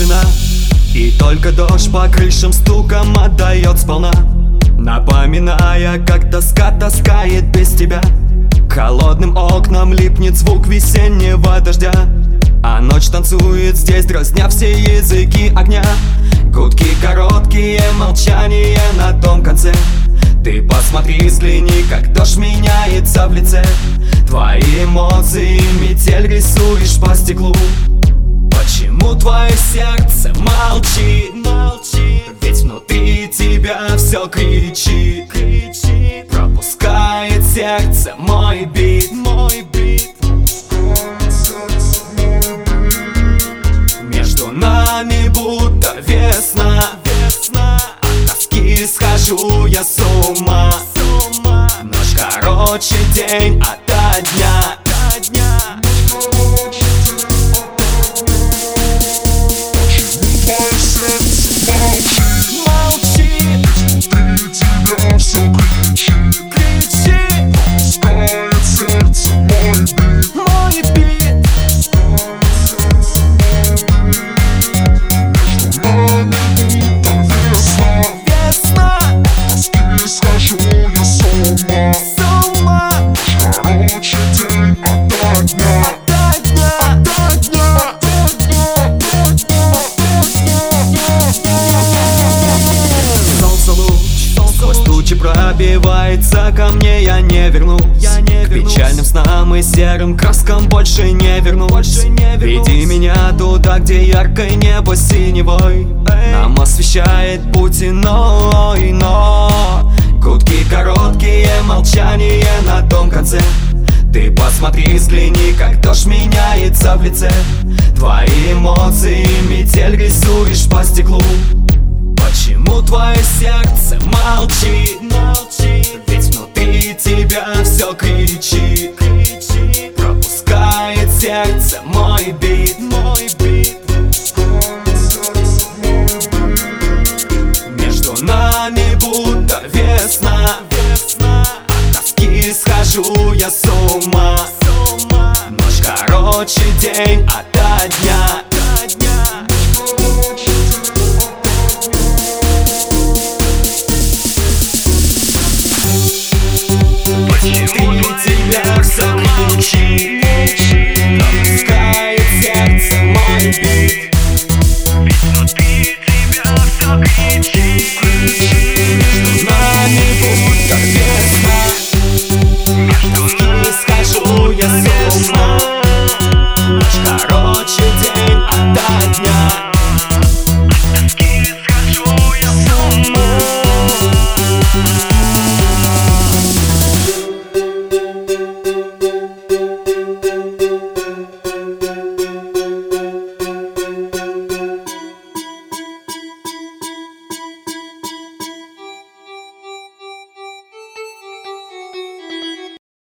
тишина. И только дождь по крышам стуком отдает сполна. Напоминая, как тоска таскает без тебя. Холодным окнам липнет звук весеннего дождя. А ночь танцует здесь, дразня все языки огня. Гудки короткие, молчание на том конце. Ты посмотри, взгляни, как дождь меняется в лице. Твои эмоции, метель рисуешь по стеклу Почему твое сердце молчит, молчит. Ведь внутри тебя все кричит, кричит. Пропускает сердце мой бит, мой бит. Между нами будто весна, весна. От тоски схожу я с ума, с ума. Ночь короче день ото дня, пробивается ко мне Я не вернусь, я не К печальным снам и серым краскам больше не вернусь, больше не вернусь. Веди меня туда, где яркое небо синевой. Нам освещает путь иной, но Гудки короткие, молчание на том конце. Ты посмотри, взгляни, как дождь меняется в лице. Твои эмоции, метель рисуешь по стеклу. Почему твое сердце молчит, кричит, кричит Пропускает сердце. Мой бит, мой бит. Между нами будто весна, весна От тоски схожу я с ума, с ума Ночь короче, день ото дня need